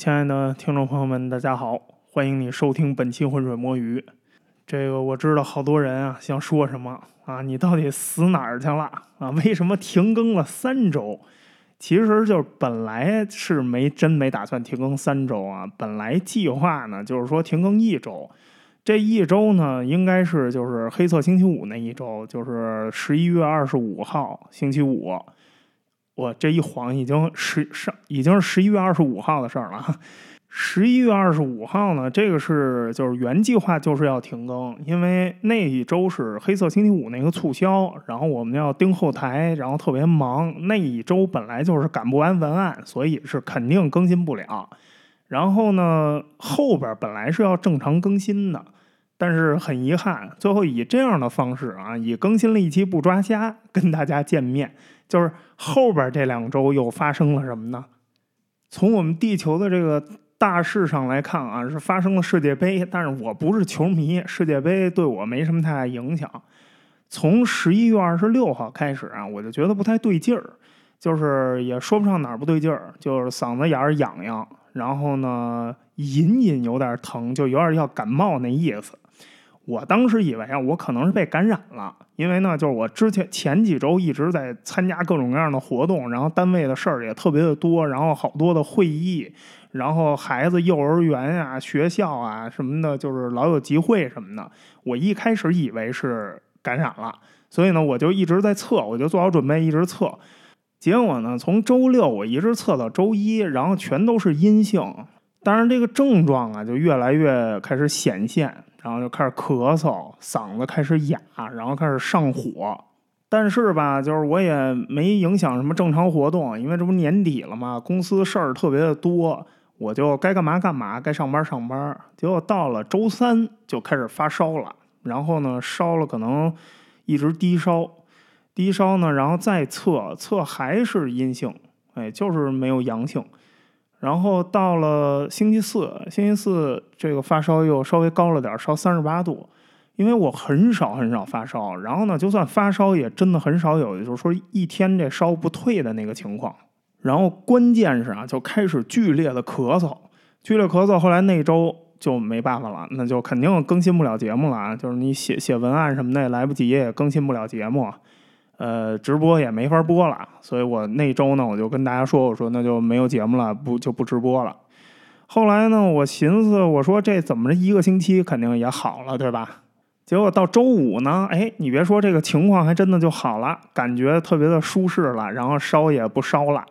亲爱的听众朋友们，大家好，欢迎你收听本期浑水摸鱼。这个我知道好多人啊想说什么啊，你到底死哪儿去了啊？为什么停更了三周？其实就本来是没真没打算停更三周啊，本来计划呢就是说停更一周。这一周呢，应该是就是黑色星期五那一周，就是十一月二十五号星期五。我这一晃已经十上已经是十一月二十五号的事儿了。十一月二十五号呢，这个是就是原计划就是要停更，因为那一周是黑色星期五那个促销，然后我们要盯后台，然后特别忙。那一周本来就是赶不完文案，所以是肯定更新不了。然后呢，后边本来是要正常更新的，但是很遗憾，最后以这样的方式啊，以更新了一期不抓瞎跟大家见面。就是后边这两周又发生了什么呢？从我们地球的这个大事上来看啊，是发生了世界杯，但是我不是球迷，世界杯对我没什么太大影响。从十一月二十六号开始啊，我就觉得不太对劲儿，就是也说不上哪儿不对劲儿，就是嗓子眼儿痒痒，然后呢，隐隐有点疼，就有点要感冒那意思。我当时以为啊，我可能是被感染了，因为呢，就是我之前前几周一直在参加各种各样的活动，然后单位的事儿也特别的多，然后好多的会议，然后孩子幼儿园啊、学校啊什么的，就是老有集会什么的。我一开始以为是感染了，所以呢，我就一直在测，我就做好准备一直测。结果呢，从周六我一直测到周一，然后全都是阴性，当然这个症状啊就越来越开始显现。然后就开始咳嗽，嗓子开始哑，然后开始上火。但是吧，就是我也没影响什么正常活动，因为这不年底了嘛，公司事儿特别的多，我就该干嘛干嘛，该上班上班。结果到了周三就开始发烧了，然后呢，烧了可能一直低烧，低烧呢，然后再测测还是阴性，哎，就是没有阳性。然后到了星期四，星期四这个发烧又稍微高了点，烧三十八度。因为我很少很少发烧，然后呢，就算发烧也真的很少有，就是说一天这烧不退的那个情况。然后关键是啊，就开始剧烈的咳嗽，剧烈咳嗽。后来那周就没办法了，那就肯定更新不了节目了啊，就是你写写文案什么的也来不及，也更新不了节目。呃，直播也没法播了，所以我那周呢，我就跟大家说，我说那就没有节目了，不就不直播了。后来呢，我寻思，我说这怎么着一个星期肯定也好了，对吧？结果到周五呢，哎，你别说这个情况还真的就好了，感觉特别的舒适了，然后烧也不烧了，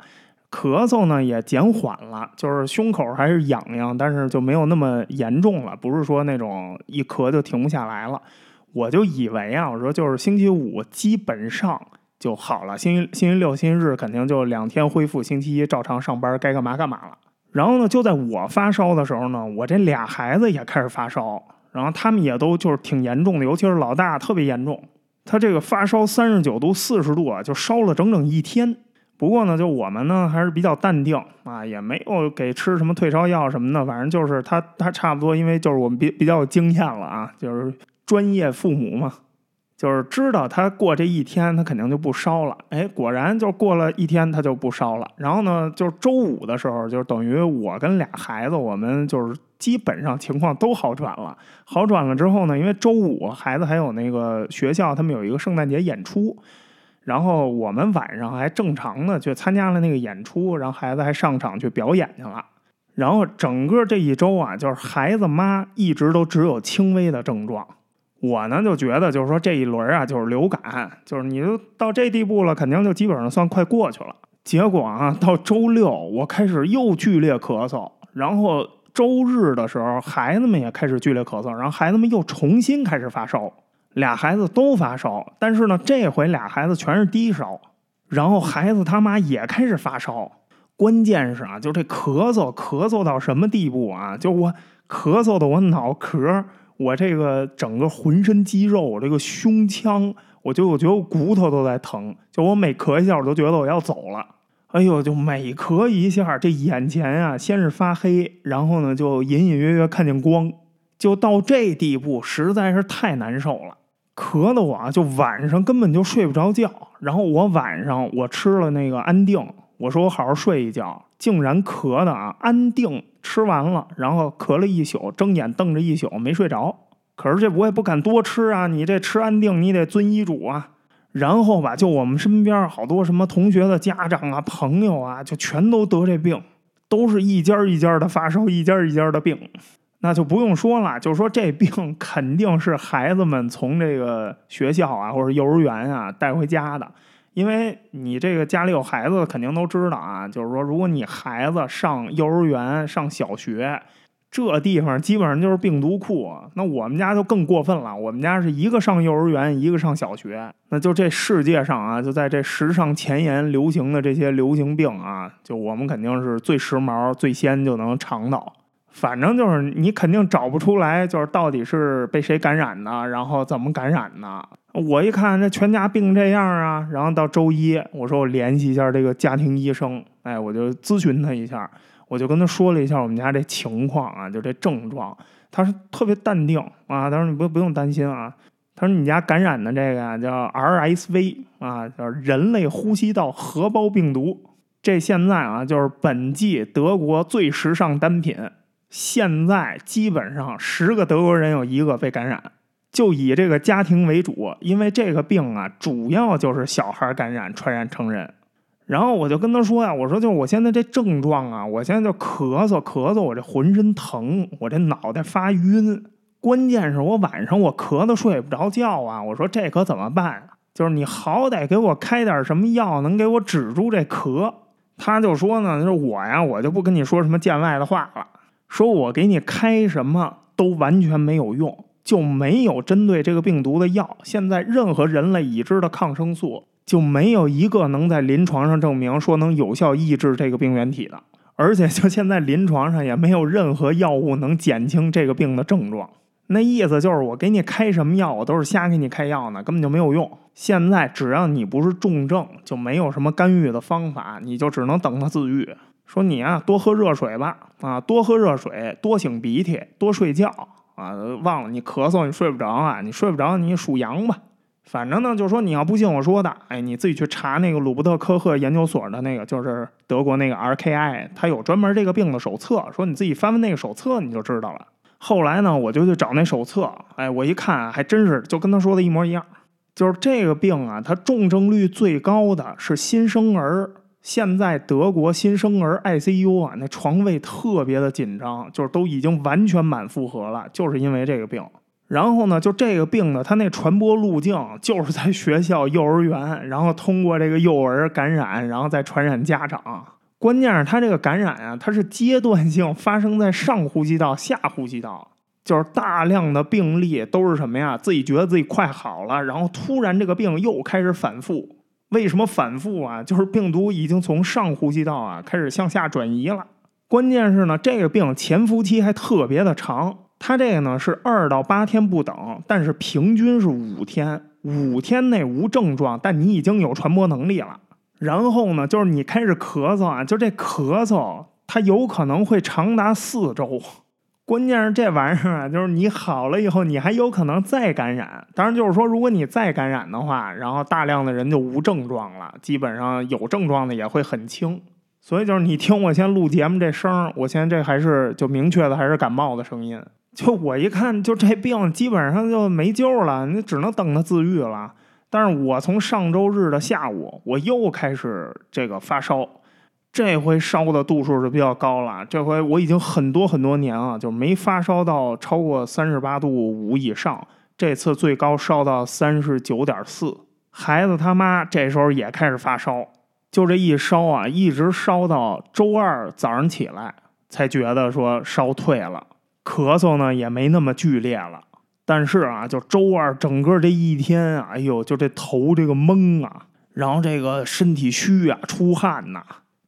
咳嗽呢也减缓了，就是胸口还是痒痒，但是就没有那么严重了，不是说那种一咳就停不下来了。我就以为啊，我说就是星期五基本上就好了，星期星期六、星期日肯定就两天恢复，星期一照常上班，该干嘛干嘛了。然后呢，就在我发烧的时候呢，我这俩孩子也开始发烧，然后他们也都就是挺严重的，尤其是老大特别严重，他这个发烧三十九度、四十度啊，就烧了整整一天。不过呢，就我们呢还是比较淡定啊，也没有给吃什么退烧药什么的，反正就是他他差不多，因为就是我们比比较有经验了啊，就是。专业父母嘛，就是知道他过这一天，他肯定就不烧了。哎，果然就过了一天，他就不烧了。然后呢，就是周五的时候，就等于我跟俩孩子，我们就是基本上情况都好转了。好转了之后呢，因为周五孩子还有那个学校，他们有一个圣诞节演出，然后我们晚上还正常的去参加了那个演出，然后孩子还上场去表演去了。然后整个这一周啊，就是孩子妈一直都只有轻微的症状。我呢就觉得，就是说这一轮啊，就是流感，就是你都到这地步了，肯定就基本上算快过去了。结果啊，到周六我开始又剧烈咳嗽，然后周日的时候孩子们也开始剧烈咳嗽，然后孩子们又重新开始发烧，俩孩子都发烧，但是呢，这回俩孩子全是低烧，然后孩子他妈也开始发烧。关键是啊，就这咳嗽咳嗽到什么地步啊？就我咳嗽的我脑壳。我这个整个浑身肌肉，我这个胸腔，我就我觉得我骨头都在疼，就我每咳一下，我都觉得我要走了。哎呦，就每咳一下，这眼前啊，先是发黑，然后呢，就隐隐约约看见光，就到这地步，实在是太难受了。咳的我，就晚上根本就睡不着觉。然后我晚上我吃了那个安定，我说我好好睡一觉。竟然咳的啊，安定吃完了，然后咳了一宿，睁眼瞪着一宿没睡着。可是这我也不敢多吃啊，你这吃安定，你得遵医嘱啊。然后吧，就我们身边好多什么同学的家长啊、朋友啊，就全都得这病，都是一家一家的发烧，一家一家的病。那就不用说了，就说这病肯定是孩子们从这个学校啊或者幼儿园啊带回家的，因为你这个家里有孩子的肯定都知道啊，就是说如果你孩子上幼儿园、上小学。这地方基本上就是病毒库，那我们家就更过分了。我们家是一个上幼儿园，一个上小学，那就这世界上啊，就在这时尚前沿流行的这些流行病啊，就我们肯定是最时髦、最先就能尝到。反正就是你肯定找不出来，就是到底是被谁感染的，然后怎么感染的。我一看这全家病这样啊，然后到周一，我说我联系一下这个家庭医生，哎，我就咨询他一下。我就跟他说了一下我们家这情况啊，就这症状，他是特别淡定啊，他说你不不用担心啊，他说你家感染的这个叫 RSV 啊，叫人类呼吸道合胞病毒，这现在啊就是本季德国最时尚单品，现在基本上十个德国人有一个被感染，就以这个家庭为主，因为这个病啊主要就是小孩感染传染成人。然后我就跟他说呀，我说就是我现在这症状啊，我现在就咳嗽咳嗽，我这浑身疼，我这脑袋发晕，关键是我晚上我咳的睡不着觉啊。我说这可怎么办？就是你好歹给我开点什么药，能给我止住这咳。他就说呢，就是我呀，我就不跟你说什么见外的话了，说我给你开什么都完全没有用，就没有针对这个病毒的药。现在任何人类已知的抗生素。就没有一个能在临床上证明说能有效抑制这个病原体的，而且就现在临床上也没有任何药物能减轻这个病的症状。那意思就是我给你开什么药，我都是瞎给你开药呢，根本就没有用。现在只要你不是重症，就没有什么干预的方法，你就只能等它自愈。说你啊，多喝热水吧，啊，多喝热水，多擤鼻涕，多睡觉啊。忘了你咳嗽，你睡不着啊，你睡不着，你数羊吧。反正呢，就是说你要不信我说的，哎，你自己去查那个鲁伯特科赫研究所的那个，就是德国那个 RKI，他有专门这个病的手册，说你自己翻翻那个手册，你就知道了。后来呢，我就去找那手册，哎，我一看还真是就跟他说的一模一样，就是这个病啊，它重症率最高的是新生儿，现在德国新生儿 ICU 啊，那床位特别的紧张，就是都已经完全满负荷了，就是因为这个病。然后呢，就这个病呢，它那传播路径就是在学校、幼儿园，然后通过这个幼儿感染，然后再传染家长。关键是它这个感染啊，它是阶段性发生在上呼吸道、下呼吸道，就是大量的病例都是什么呀？自己觉得自己快好了，然后突然这个病又开始反复。为什么反复啊？就是病毒已经从上呼吸道啊开始向下转移了。关键是呢，这个病潜伏期还特别的长。它这个呢是二到八天不等，但是平均是五天，五天内无症状，但你已经有传播能力了。然后呢，就是你开始咳嗽啊，就这咳嗽，它有可能会长达四周。关键是这玩意儿啊，就是你好了以后，你还有可能再感染。当然，就是说，如果你再感染的话，然后大量的人就无症状了，基本上有症状的也会很轻。所以就是你听我先录节目这声儿，我现在这还是就明确的还是感冒的声音。就我一看，就这病基本上就没救了，你只能等它自愈了。但是我从上周日的下午，我又开始这个发烧，这回烧的度数是比较高了。这回我已经很多很多年啊，就没发烧到超过三十八度五以上。这次最高烧到三十九点四，孩子他妈这时候也开始发烧，就这一烧啊，一直烧到周二早上起来，才觉得说烧退了。咳嗽呢也没那么剧烈了，但是啊，就周二整个这一天啊，哎呦，就这头这个懵啊，然后这个身体虚啊，出汗呐，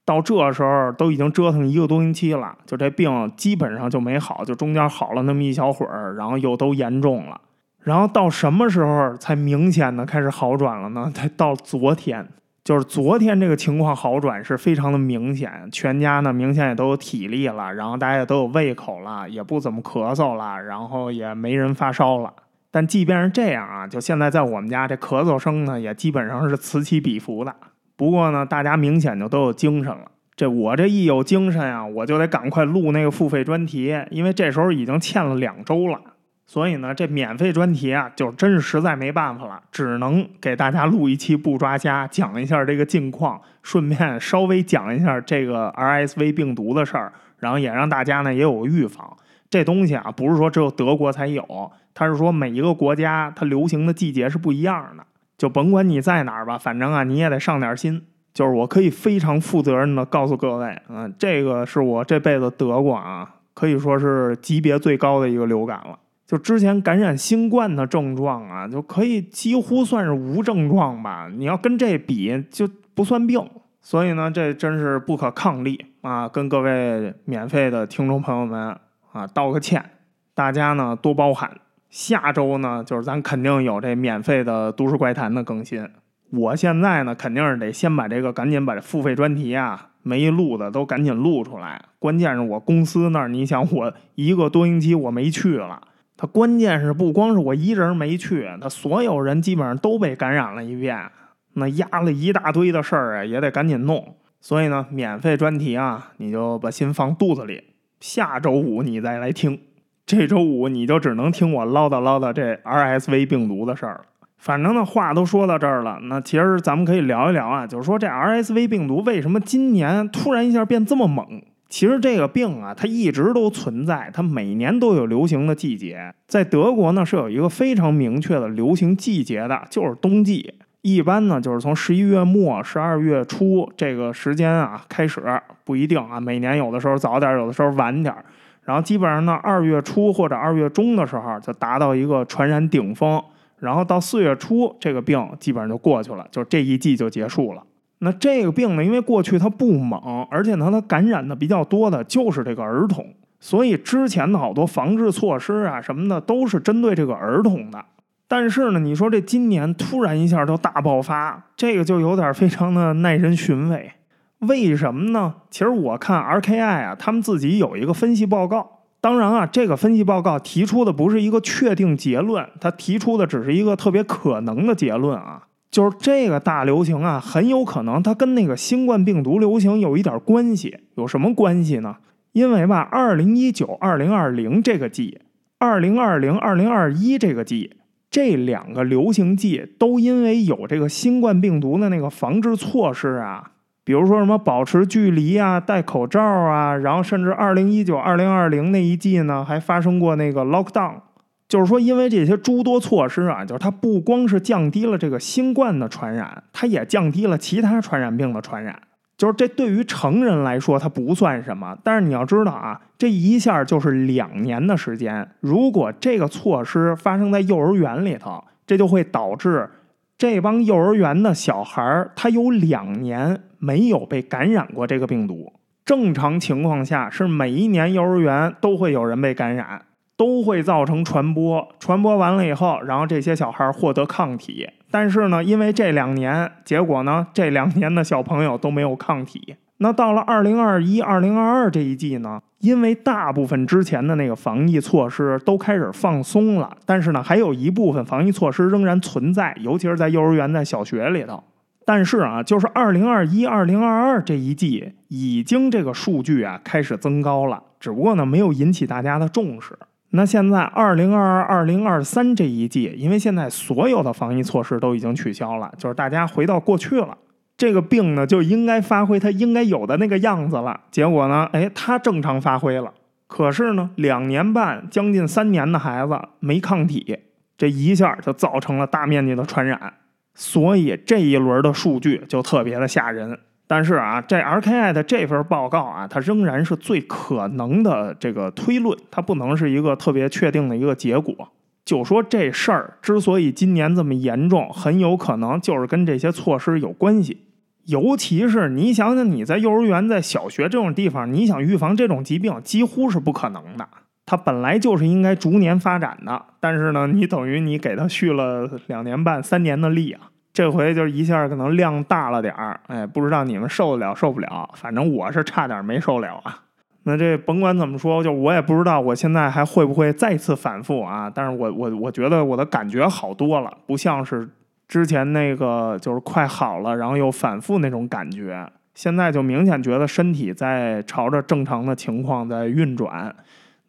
到这时候都已经折腾一个多星期了，就这病基本上就没好，就中间好了那么一小会儿，然后又都严重了，然后到什么时候才明显的开始好转了呢？才到昨天。就是昨天这个情况好转是非常的明显，全家呢明显也都有体力了，然后大家也都有胃口了，也不怎么咳嗽了，然后也没人发烧了。但即便是这样啊，就现在在我们家这咳嗽声呢也基本上是此起彼伏的。不过呢，大家明显就都有精神了。这我这一有精神啊，我就得赶快录那个付费专题，因为这时候已经欠了两周了。所以呢，这免费专题啊，就真是实在没办法了，只能给大家录一期不抓瞎，讲一下这个近况，顺便稍微讲一下这个 RSV 病毒的事儿，然后也让大家呢也有个预防。这东西啊，不是说只有德国才有，它是说每一个国家它流行的季节是不一样的。就甭管你在哪儿吧，反正啊，你也得上点心。就是我可以非常负责任的告诉各位，嗯，这个是我这辈子得过啊，可以说是级别最高的一个流感了。就之前感染新冠的症状啊，就可以几乎算是无症状吧。你要跟这比，就不算病。所以呢，这真是不可抗力啊！跟各位免费的听众朋友们啊，道个歉，大家呢多包涵。下周呢，就是咱肯定有这免费的都市怪谈的更新。我现在呢，肯定是得先把这个赶紧把这付费专题啊没录的都赶紧录出来。关键是我公司那儿，你想我一个多星期我没去了。他关键是不光是我一人没去，他所有人基本上都被感染了一遍，那压了一大堆的事儿啊，也得赶紧弄。所以呢，免费专题啊，你就把心放肚子里，下周五你再来听。这周五你就只能听我唠叨唠叨这 RSV 病毒的事儿了。反正呢，话都说到这儿了，那其实咱们可以聊一聊啊，就是说这 RSV 病毒为什么今年突然一下变这么猛？其实这个病啊，它一直都存在，它每年都有流行的季节。在德国呢，是有一个非常明确的流行季节的，就是冬季。一般呢，就是从十一月末、十二月初这个时间啊开始，不一定啊，每年有的时候早点，有的时候晚点。然后基本上呢，二月初或者二月中的时候就达到一个传染顶峰，然后到四月初，这个病基本上就过去了，就这一季就结束了。那这个病呢，因为过去它不猛，而且呢，它感染的比较多的就是这个儿童，所以之前的好多防治措施啊什么的都是针对这个儿童的。但是呢，你说这今年突然一下就大爆发，这个就有点非常的耐人寻味。为什么呢？其实我看 RKI 啊，他们自己有一个分析报告。当然啊，这个分析报告提出的不是一个确定结论，它提出的只是一个特别可能的结论啊。就是这个大流行啊，很有可能它跟那个新冠病毒流行有一点关系。有什么关系呢？因为吧，二零一九、二零二零这个季，二零二零、二零二一这个季，这两个流行季都因为有这个新冠病毒的那个防治措施啊，比如说什么保持距离啊、戴口罩啊，然后甚至二零一九、二零二零那一季呢，还发生过那个 lockdown。就是说，因为这些诸多措施啊，就是它不光是降低了这个新冠的传染，它也降低了其他传染病的传染。就是这对于成人来说，它不算什么。但是你要知道啊，这一下就是两年的时间。如果这个措施发生在幼儿园里头，这就会导致这帮幼儿园的小孩儿，他有两年没有被感染过这个病毒。正常情况下是每一年幼儿园都会有人被感染。都会造成传播，传播完了以后，然后这些小孩获得抗体。但是呢，因为这两年，结果呢，这两年的小朋友都没有抗体。那到了二零二一、二零二二这一季呢，因为大部分之前的那个防疫措施都开始放松了，但是呢，还有一部分防疫措施仍然存在，尤其是在幼儿园、在小学里头。但是啊，就是二零二一、二零二二这一季，已经这个数据啊开始增高了，只不过呢，没有引起大家的重视。那现在二零二二、二零二三这一季，因为现在所有的防疫措施都已经取消了，就是大家回到过去了，这个病呢就应该发挥它应该有的那个样子了。结果呢，哎，它正常发挥了，可是呢，两年半将近三年的孩子没抗体，这一下就造成了大面积的传染，所以这一轮的数据就特别的吓人。但是啊，这 RKI 的这份报告啊，它仍然是最可能的这个推论，它不能是一个特别确定的一个结果。就说这事儿之所以今年这么严重，很有可能就是跟这些措施有关系。尤其是你想想，你在幼儿园、在小学这种地方，你想预防这种疾病，几乎是不可能的。它本来就是应该逐年发展的，但是呢，你等于你给它续了两年半、三年的力啊。这回就是一下可能量大了点儿，哎，不知道你们受得了受不了，反正我是差点没受了啊。那这甭管怎么说，就我也不知道我现在还会不会再次反复啊。但是我我我觉得我的感觉好多了，不像是之前那个就是快好了然后又反复那种感觉。现在就明显觉得身体在朝着正常的情况在运转。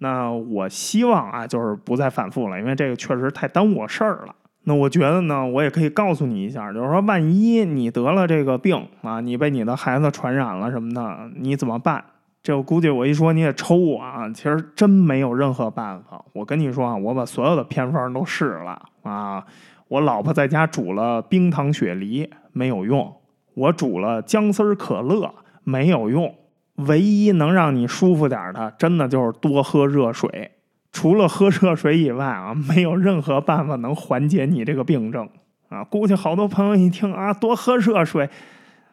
那我希望啊，就是不再反复了，因为这个确实太耽误我事儿了。那我觉得呢，我也可以告诉你一下，就是说，万一你得了这个病啊，你被你的孩子传染了什么的，你怎么办？这我估计我一说你也抽我啊，其实真没有任何办法。我跟你说啊，我把所有的偏方都试了啊，我老婆在家煮了冰糖雪梨没有用，我煮了姜丝可乐没有用，唯一能让你舒服点的，真的就是多喝热水。除了喝热水以外啊，没有任何办法能缓解你这个病症啊！估计好多朋友一听啊，多喝热水，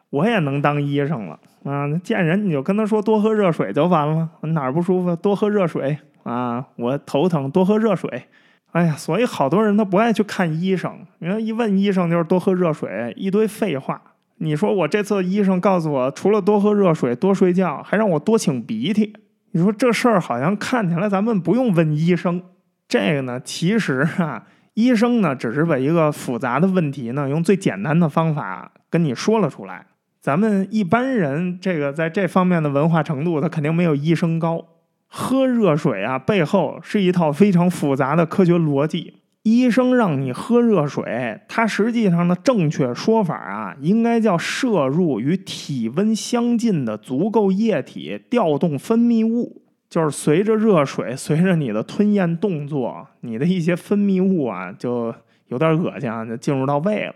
我也能当医生了啊！见人你就跟他说多喝热水就完了，哪儿不舒服多喝热水啊！我头疼多喝热水，哎呀，所以好多人他不爱去看医生，因为一问医生就是多喝热水，一堆废话。你说我这次医生告诉我，除了多喝热水、多睡觉，还让我多擤鼻涕。你说这事儿好像看起来咱们不用问医生，这个呢，其实啊，医生呢只是把一个复杂的问题呢用最简单的方法跟你说了出来。咱们一般人这个在这方面的文化程度，他肯定没有医生高。喝热水啊，背后是一套非常复杂的科学逻辑。医生让你喝热水，它实际上的正确说法啊，应该叫摄入与体温相近的足够液体，调动分泌物，就是随着热水，随着你的吞咽动作，你的一些分泌物啊，就有点恶心啊，就进入到胃了，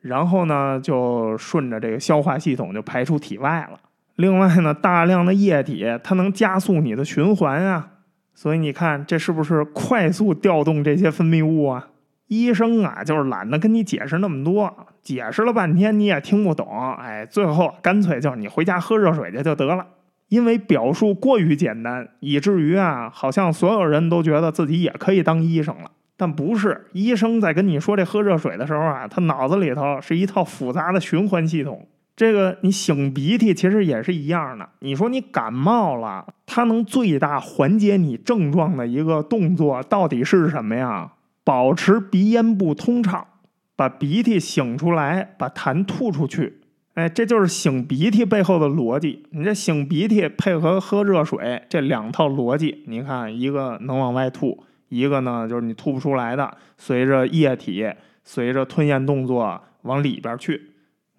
然后呢，就顺着这个消化系统就排出体外了。另外呢，大量的液体它能加速你的循环啊。所以你看，这是不是快速调动这些分泌物啊？医生啊，就是懒得跟你解释那么多，解释了半天你也听不懂。哎，最后干脆就是你回家喝热水去就得了。因为表述过于简单，以至于啊，好像所有人都觉得自己也可以当医生了。但不是，医生在跟你说这喝热水的时候啊，他脑子里头是一套复杂的循环系统。这个你擤鼻涕其实也是一样的。你说你感冒了，它能最大缓解你症状的一个动作到底是什么呀？保持鼻咽部通畅，把鼻涕擤出来，把痰吐出去。哎，这就是擤鼻涕背后的逻辑。你这擤鼻涕配合喝热水这两套逻辑，你看一个能往外吐，一个呢就是你吐不出来的，随着液体随着吞咽动作往里边去。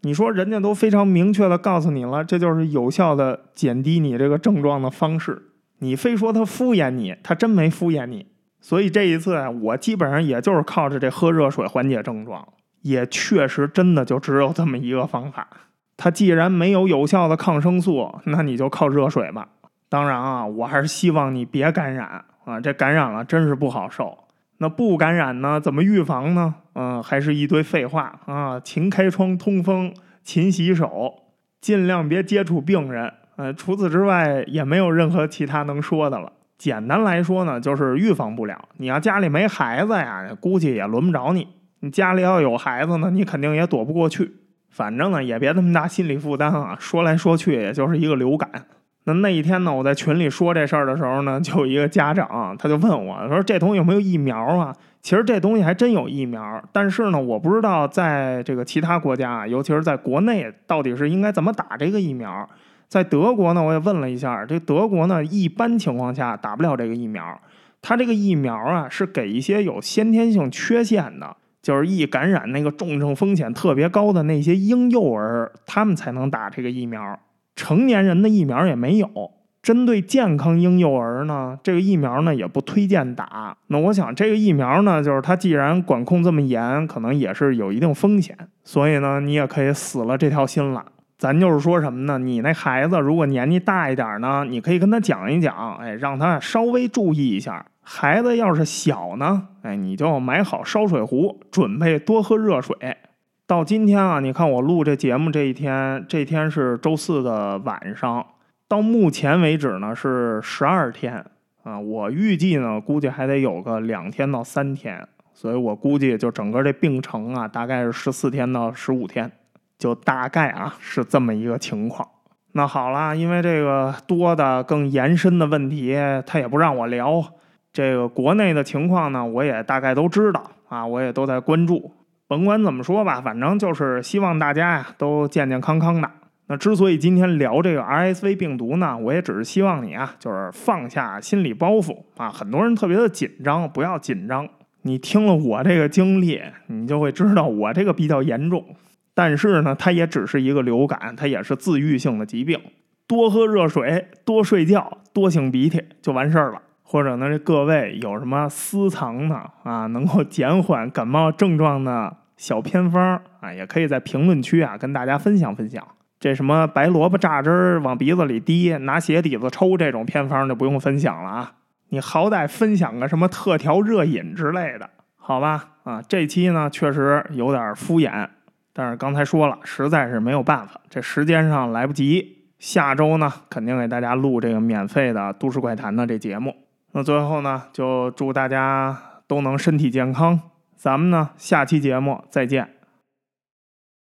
你说人家都非常明确的告诉你了，这就是有效的减低你这个症状的方式。你非说他敷衍你，他真没敷衍你。所以这一次啊，我基本上也就是靠着这喝热水缓解症状，也确实真的就只有这么一个方法。他既然没有有效的抗生素，那你就靠热水吧。当然啊，我还是希望你别感染啊，这感染了真是不好受。那不感染呢？怎么预防呢？嗯，还是一堆废话啊！勤开窗通风，勤洗手，尽量别接触病人。呃，除此之外也没有任何其他能说的了。简单来说呢，就是预防不了。你要家里没孩子呀，估计也轮不着你。你家里要有孩子呢，你肯定也躲不过去。反正呢，也别那么大心理负担啊。说来说去，也就是一个流感。那那一天呢，我在群里说这事儿的时候呢，就有一个家长，他就问我，说这东西有没有疫苗啊？其实这东西还真有疫苗，但是呢，我不知道在这个其他国家，尤其是在国内，到底是应该怎么打这个疫苗。在德国呢，我也问了一下，这德国呢，一般情况下打不了这个疫苗。它这个疫苗啊，是给一些有先天性缺陷的，就是易感染那个重症风险特别高的那些婴幼儿，他们才能打这个疫苗。成年人的疫苗也没有，针对健康婴幼儿呢，这个疫苗呢也不推荐打。那我想这个疫苗呢，就是它既然管控这么严，可能也是有一定风险，所以呢，你也可以死了这条心了。咱就是说什么呢？你那孩子如果年纪大一点呢，你可以跟他讲一讲，哎，让他稍微注意一下。孩子要是小呢，哎，你就买好烧水壶，准备多喝热水。到今天啊，你看我录这节目这一天，这天是周四的晚上。到目前为止呢是十二天啊，我预计呢估计还得有个两天到三天，所以我估计就整个这病程啊，大概是十四天到十五天，就大概啊是这么一个情况。那好了，因为这个多的更延伸的问题，他也不让我聊。这个国内的情况呢，我也大概都知道啊，我也都在关注。甭管怎么说吧，反正就是希望大家呀都健健康康的。那之所以今天聊这个 RSV 病毒呢，我也只是希望你啊，就是放下心理包袱啊。很多人特别的紧张，不要紧张。你听了我这个经历，你就会知道我这个比较严重。但是呢，它也只是一个流感，它也是自愈性的疾病。多喝热水，多睡觉，多擤鼻涕就完事儿了。或者呢，这各位有什么私藏的啊，能够减缓感冒症状的小偏方啊，也可以在评论区啊跟大家分享分享。这什么白萝卜榨汁儿往鼻子里滴，拿鞋底子抽这种偏方就不用分享了啊。你好歹分享个什么特调热饮之类的，好吧？啊，这期呢确实有点敷衍，但是刚才说了，实在是没有办法，这时间上来不及。下周呢，肯定给大家录这个免费的《都市怪谈》的这节目。那最后呢，就祝大家都能身体健康。咱们呢，下期节目再见。